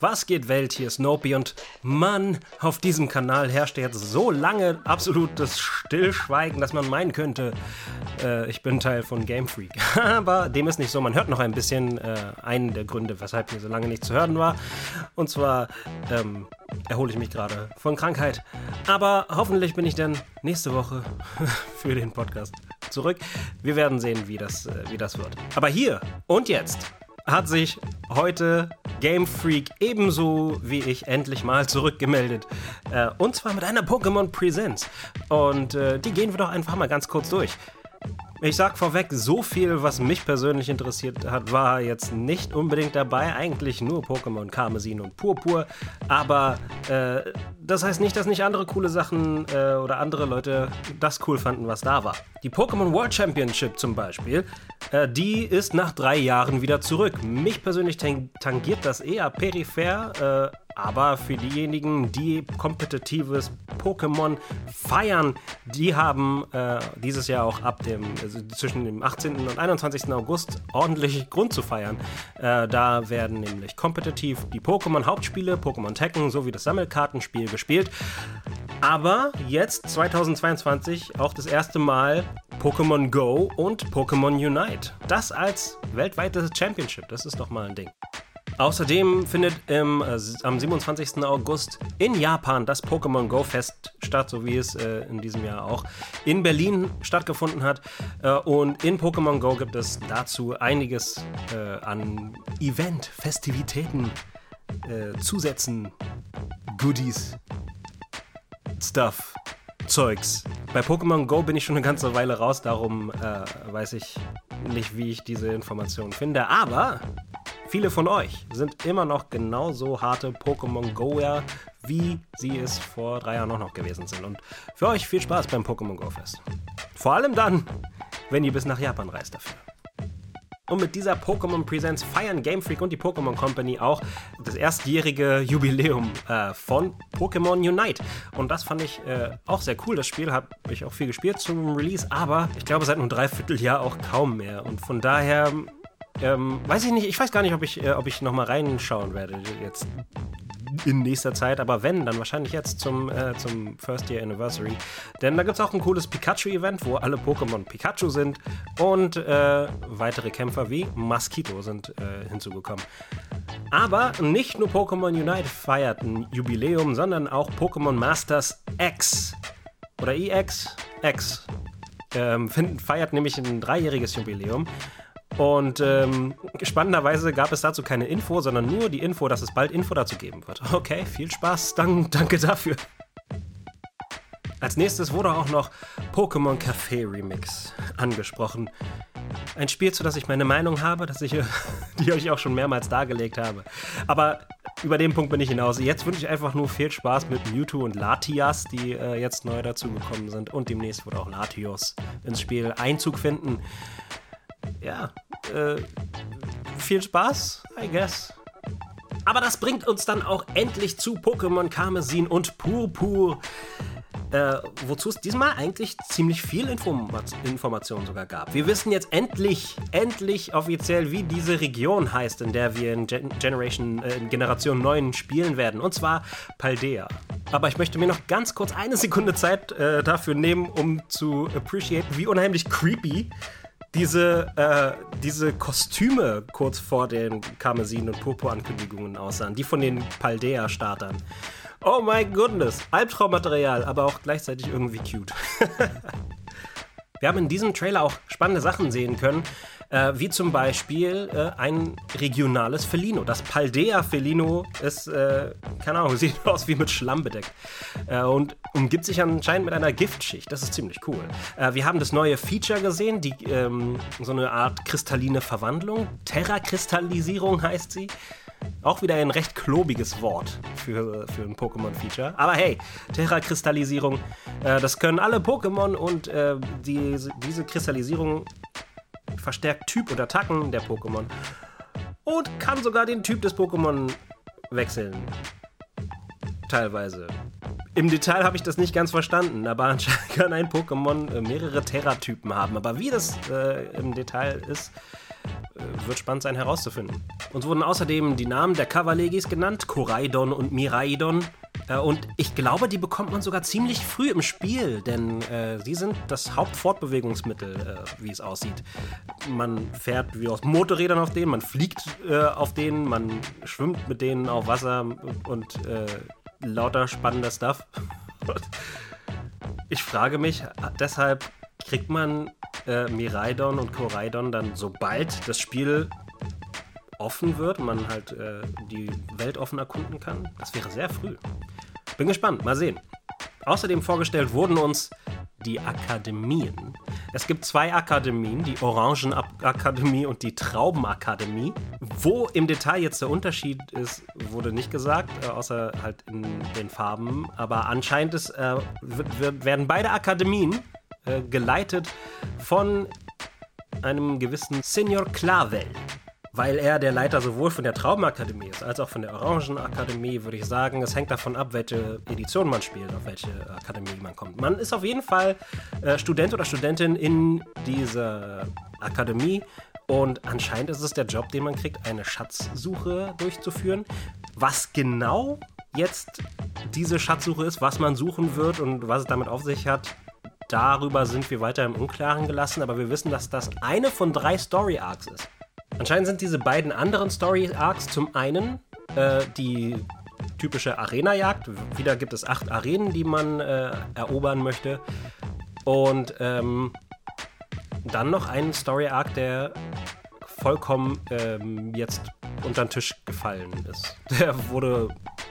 Was geht Welt? Hier ist Snopey und Mann, auf diesem Kanal herrscht jetzt so lange absolutes Stillschweigen, dass man meinen könnte, äh, ich bin Teil von Game Freak. Aber dem ist nicht so. Man hört noch ein bisschen äh, einen der Gründe, weshalb mir so lange nicht zu hören war. Und zwar ähm, erhole ich mich gerade von Krankheit. Aber hoffentlich bin ich dann nächste Woche für den Podcast zurück. Wir werden sehen, wie das, äh, wie das wird. Aber hier und jetzt hat sich heute Game Freak ebenso wie ich endlich mal zurückgemeldet. Äh, und zwar mit einer Pokémon Presents. Und äh, die gehen wir doch einfach mal ganz kurz durch. Ich sag vorweg, so viel, was mich persönlich interessiert hat, war jetzt nicht unbedingt dabei. Eigentlich nur Pokémon Karmesin und Purpur. Aber äh, das heißt nicht, dass nicht andere coole Sachen äh, oder andere Leute das cool fanden, was da war. Die Pokémon World Championship zum Beispiel, äh, die ist nach drei Jahren wieder zurück. Mich persönlich tangiert das eher peripher äh, aber für diejenigen, die kompetitives Pokémon feiern, die haben äh, dieses Jahr auch ab dem, also zwischen dem 18. und 21. August ordentlich Grund zu feiern. Äh, da werden nämlich kompetitiv die Pokémon-Hauptspiele, Pokémon Tekken sowie das Sammelkartenspiel gespielt. Aber jetzt, 2022, auch das erste Mal Pokémon Go und Pokémon Unite. Das als weltweites Championship, das ist doch mal ein Ding. Außerdem findet im, äh, am 27. August in Japan das Pokémon Go Fest statt, so wie es äh, in diesem Jahr auch in Berlin stattgefunden hat. Äh, und in Pokémon Go gibt es dazu einiges äh, an Event, Festivitäten, äh, Zusätzen, Goodies, Stuff, Zeugs. Bei Pokémon Go bin ich schon eine ganze Weile raus, darum äh, weiß ich nicht, wie ich diese Informationen finde. Aber Viele von euch sind immer noch genauso harte Pokémon Goer, wie sie es vor drei Jahren auch noch gewesen sind. Und für euch viel Spaß beim Pokémon Go Fest. Vor allem dann, wenn ihr bis nach Japan reist dafür. Und mit dieser Pokémon Presents feiern Game Freak und die Pokémon Company auch das erstjährige Jubiläum äh, von Pokémon Unite. Und das fand ich äh, auch sehr cool. Das Spiel habe ich auch viel gespielt zum Release, aber ich glaube seit einem Dreivierteljahr auch kaum mehr. Und von daher ähm, weiß ich nicht, ich weiß gar nicht, ob ich, äh, ob ich nochmal reinschauen werde jetzt in nächster Zeit, aber wenn, dann wahrscheinlich jetzt zum, äh, zum First Year Anniversary. Denn da gibt es auch ein cooles Pikachu-Event, wo alle Pokémon Pikachu sind und äh, weitere Kämpfer wie Mosquito sind äh, hinzugekommen. Aber nicht nur Pokémon Unite feiert ein Jubiläum, sondern auch Pokémon Masters X oder EX X ähm, feiert nämlich ein dreijähriges Jubiläum. Und ähm, spannenderweise gab es dazu keine Info, sondern nur die Info, dass es bald Info dazu geben wird. Okay, viel Spaß, dann, danke dafür. Als nächstes wurde auch noch Pokémon Café Remix angesprochen. Ein Spiel, zu das ich meine Meinung habe, das ich, die ich auch schon mehrmals dargelegt habe. Aber über den Punkt bin ich hinaus. Jetzt wünsche ich einfach nur viel Spaß mit Mewtwo und Latias, die äh, jetzt neu dazugekommen sind. Und demnächst wird auch Latios ins Spiel Einzug finden ja, äh, viel Spaß, I guess. Aber das bringt uns dann auch endlich zu Pokémon Karmesin und Purpur. Äh, wozu es diesmal eigentlich ziemlich viel Informat Information sogar gab. Wir wissen jetzt endlich, endlich offiziell, wie diese Region heißt, in der wir in Gen Generation, äh, in Generation 9 spielen werden. Und zwar Paldea. Aber ich möchte mir noch ganz kurz eine Sekunde Zeit äh, dafür nehmen, um zu appreciate, wie unheimlich creepy diese, äh, diese Kostüme kurz vor den Karmesin- und Purpur-Ankündigungen aussahen, die von den Paldea-Startern. Oh my goodness, Albtraummaterial, aber auch gleichzeitig irgendwie cute. Wir haben in diesem Trailer auch spannende Sachen sehen können, äh, wie zum Beispiel äh, ein regionales Felino. Das Paldea Felino ist, äh, keine Ahnung, sieht aus wie mit Schlamm bedeckt äh, und umgibt sich anscheinend mit einer Giftschicht. Das ist ziemlich cool. Äh, wir haben das neue Feature gesehen, die ähm, so eine Art kristalline Verwandlung. Terra-Kristallisierung heißt sie. Auch wieder ein recht klobiges Wort für, für ein Pokémon-Feature. Aber hey, Terra-Kristallisierung, äh, das können alle Pokémon und äh, die, diese Kristallisierung verstärkt Typ und Attacken der Pokémon und kann sogar den Typ des Pokémon wechseln. Teilweise. Im Detail habe ich das nicht ganz verstanden, aber anscheinend kann ein Pokémon äh, mehrere Terra-Typen haben. Aber wie das äh, im Detail ist, äh, wird spannend sein herauszufinden. Uns wurden außerdem die Namen der Coverlegis genannt, Koraidon und Miraidon. Äh, und ich glaube, die bekommt man sogar ziemlich früh im Spiel, denn äh, sie sind das Hauptfortbewegungsmittel, äh, wie es aussieht. Man fährt wie aus Motorrädern auf denen, man fliegt äh, auf denen, man schwimmt mit denen auf Wasser und äh, lauter spannender Stuff. ich frage mich deshalb, kriegt man äh, Miraidon und Koraidon dann, sobald das Spiel offen wird man halt äh, die Welt offen erkunden kann? Das wäre sehr früh. Bin gespannt, mal sehen. Außerdem vorgestellt wurden uns die Akademien. Es gibt zwei Akademien, die Orangenakademie und die Traubenakademie. Wo im Detail jetzt der Unterschied ist, wurde nicht gesagt, äh, außer halt in den Farben. Aber anscheinend ist, äh, werden beide Akademien äh, geleitet von einem gewissen Senior Clavel. Weil er der Leiter sowohl von der Traubenakademie ist, als auch von der Orangenakademie, würde ich sagen. Es hängt davon ab, welche Edition man spielt, auf welche Akademie man kommt. Man ist auf jeden Fall äh, Student oder Studentin in dieser Akademie. Und anscheinend ist es der Job, den man kriegt, eine Schatzsuche durchzuführen. Was genau jetzt diese Schatzsuche ist, was man suchen wird und was es damit auf sich hat, Darüber sind wir weiter im Unklaren gelassen, aber wir wissen, dass das eine von drei Story Arcs ist. Anscheinend sind diese beiden anderen Story Arcs zum einen äh, die typische Arena-Jagd. Wieder gibt es acht Arenen, die man äh, erobern möchte. Und ähm, dann noch ein Story Arc, der vollkommen ähm, jetzt unter den Tisch gefallen ist. Der wurde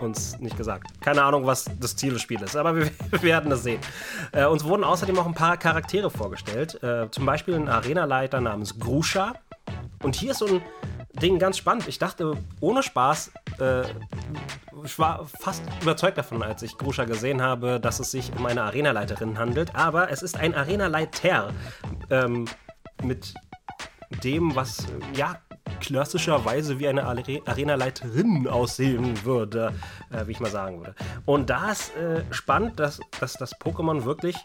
uns nicht gesagt. Keine Ahnung, was das Ziel des Spiels ist, aber wir, wir werden es sehen. Äh, uns wurden außerdem auch ein paar Charaktere vorgestellt. Äh, zum Beispiel ein Arenaleiter namens Grusha. Und hier ist so ein Ding ganz spannend. Ich dachte, ohne Spaß, äh, ich war fast überzeugt davon, als ich Grusha gesehen habe, dass es sich um eine Arenaleiterin handelt. Aber es ist ein Arenaleiter ähm, mit dem, was ja klassischerweise wie eine Arenaleiterin aussehen würde, äh, wie ich mal sagen würde. Und da ist äh, spannend, dass, dass das Pokémon wirklich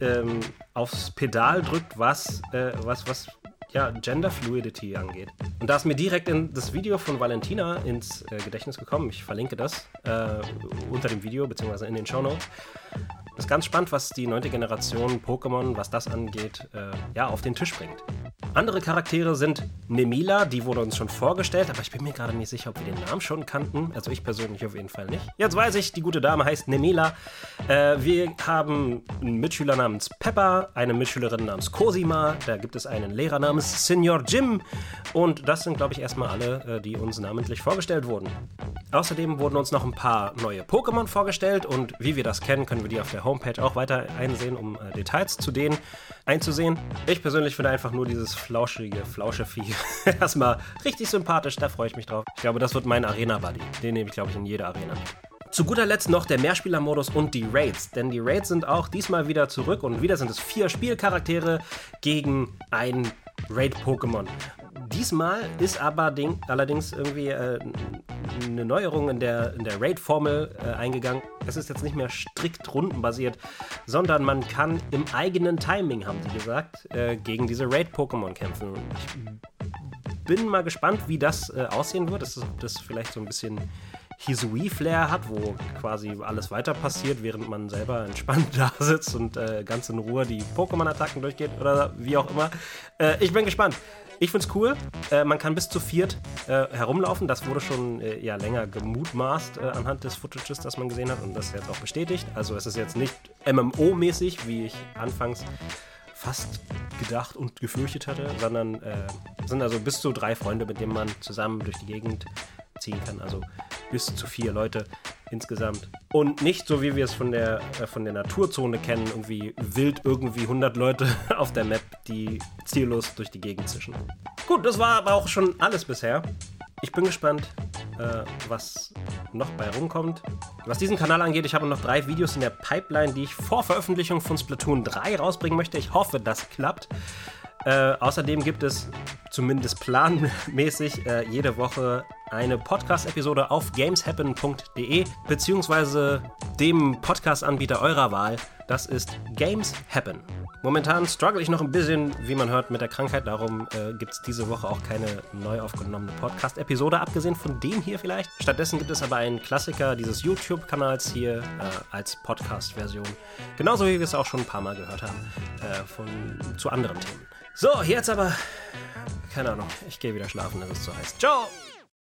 ähm, aufs Pedal drückt, was, äh, was, was ja, Gender Fluidity angeht. Und da ist mir direkt in das Video von Valentina ins äh, Gedächtnis gekommen. Ich verlinke das äh, unter dem Video bzw. in den Show Notes. Das ist ganz spannend, was die neunte Generation Pokémon, was das angeht, äh, ja, auf den Tisch bringt. Andere Charaktere sind Nemila, die wurde uns schon vorgestellt, aber ich bin mir gerade nicht sicher, ob wir den Namen schon kannten. Also ich persönlich auf jeden Fall nicht. Jetzt weiß ich, die gute Dame heißt Nemila. Äh, wir haben einen Mitschüler namens Pepper, eine Mitschülerin namens Cosima, da gibt es einen Lehrer namens Senior Jim und das sind, glaube ich, erstmal alle, äh, die uns namentlich vorgestellt wurden. Außerdem wurden uns noch ein paar neue Pokémon vorgestellt und wie wir das kennen, können wir die auf der Homepage auch weiter einsehen, um äh, Details zu denen einzusehen. Ich persönlich finde einfach nur dieses flauschige Flauschevieh erstmal richtig sympathisch, da freue ich mich drauf. Ich glaube, das wird mein Arena-Buddy. Den nehme ich, glaube ich, in jede Arena Zu guter Letzt noch der Mehrspielermodus und die Raids, denn die Raids sind auch diesmal wieder zurück und wieder sind es vier Spielcharaktere gegen ein Raid-Pokémon. Diesmal ist aber Ding, allerdings irgendwie äh, eine Neuerung in der, in der Raid-Formel äh, eingegangen. Es ist jetzt nicht mehr strikt rundenbasiert, sondern man kann im eigenen Timing, haben sie gesagt, äh, gegen diese Raid-Pokémon kämpfen. Ich bin mal gespannt, wie das äh, aussehen wird. Ob das vielleicht so ein bisschen Hisui-Flair hat, wo quasi alles weiter passiert, während man selber entspannt da sitzt und äh, ganz in Ruhe die Pokémon-Attacken durchgeht oder wie auch immer. Äh, ich bin gespannt. Ich find's cool. Äh, man kann bis zu viert äh, herumlaufen. Das wurde schon äh, ja länger gemutmaßt äh, anhand des Footages, das man gesehen hat und das jetzt auch bestätigt. Also es ist jetzt nicht MMO-mäßig, wie ich anfangs fast gedacht und gefürchtet hatte, sondern äh, sind also bis zu drei Freunde, mit denen man zusammen durch die Gegend ziehen kann. Also bis zu vier Leute insgesamt. Und nicht so, wie wir es von der, äh, von der Naturzone kennen, irgendwie wild irgendwie 100 Leute auf der Map, die ziellos durch die Gegend zischen. Gut, das war aber auch schon alles bisher. Ich bin gespannt, äh, was noch bei rumkommt. Was diesen Kanal angeht, ich habe noch drei Videos in der Pipeline, die ich vor Veröffentlichung von Splatoon 3 rausbringen möchte. Ich hoffe, das klappt. Äh, außerdem gibt es zumindest planmäßig äh, jede Woche eine Podcast-Episode auf gameshappen.de beziehungsweise dem Podcast-Anbieter eurer Wahl. Das ist Games Happen. Momentan struggle ich noch ein bisschen, wie man hört, mit der Krankheit. Darum äh, gibt es diese Woche auch keine neu aufgenommene Podcast-Episode, abgesehen von dem hier vielleicht. Stattdessen gibt es aber einen Klassiker dieses YouTube-Kanals hier äh, als Podcast-Version. Genauso wie wir es auch schon ein paar Mal gehört haben äh, von, zu anderen Themen. So, jetzt aber, keine Ahnung, ich gehe wieder schlafen, es ist zu heiß. Ciao!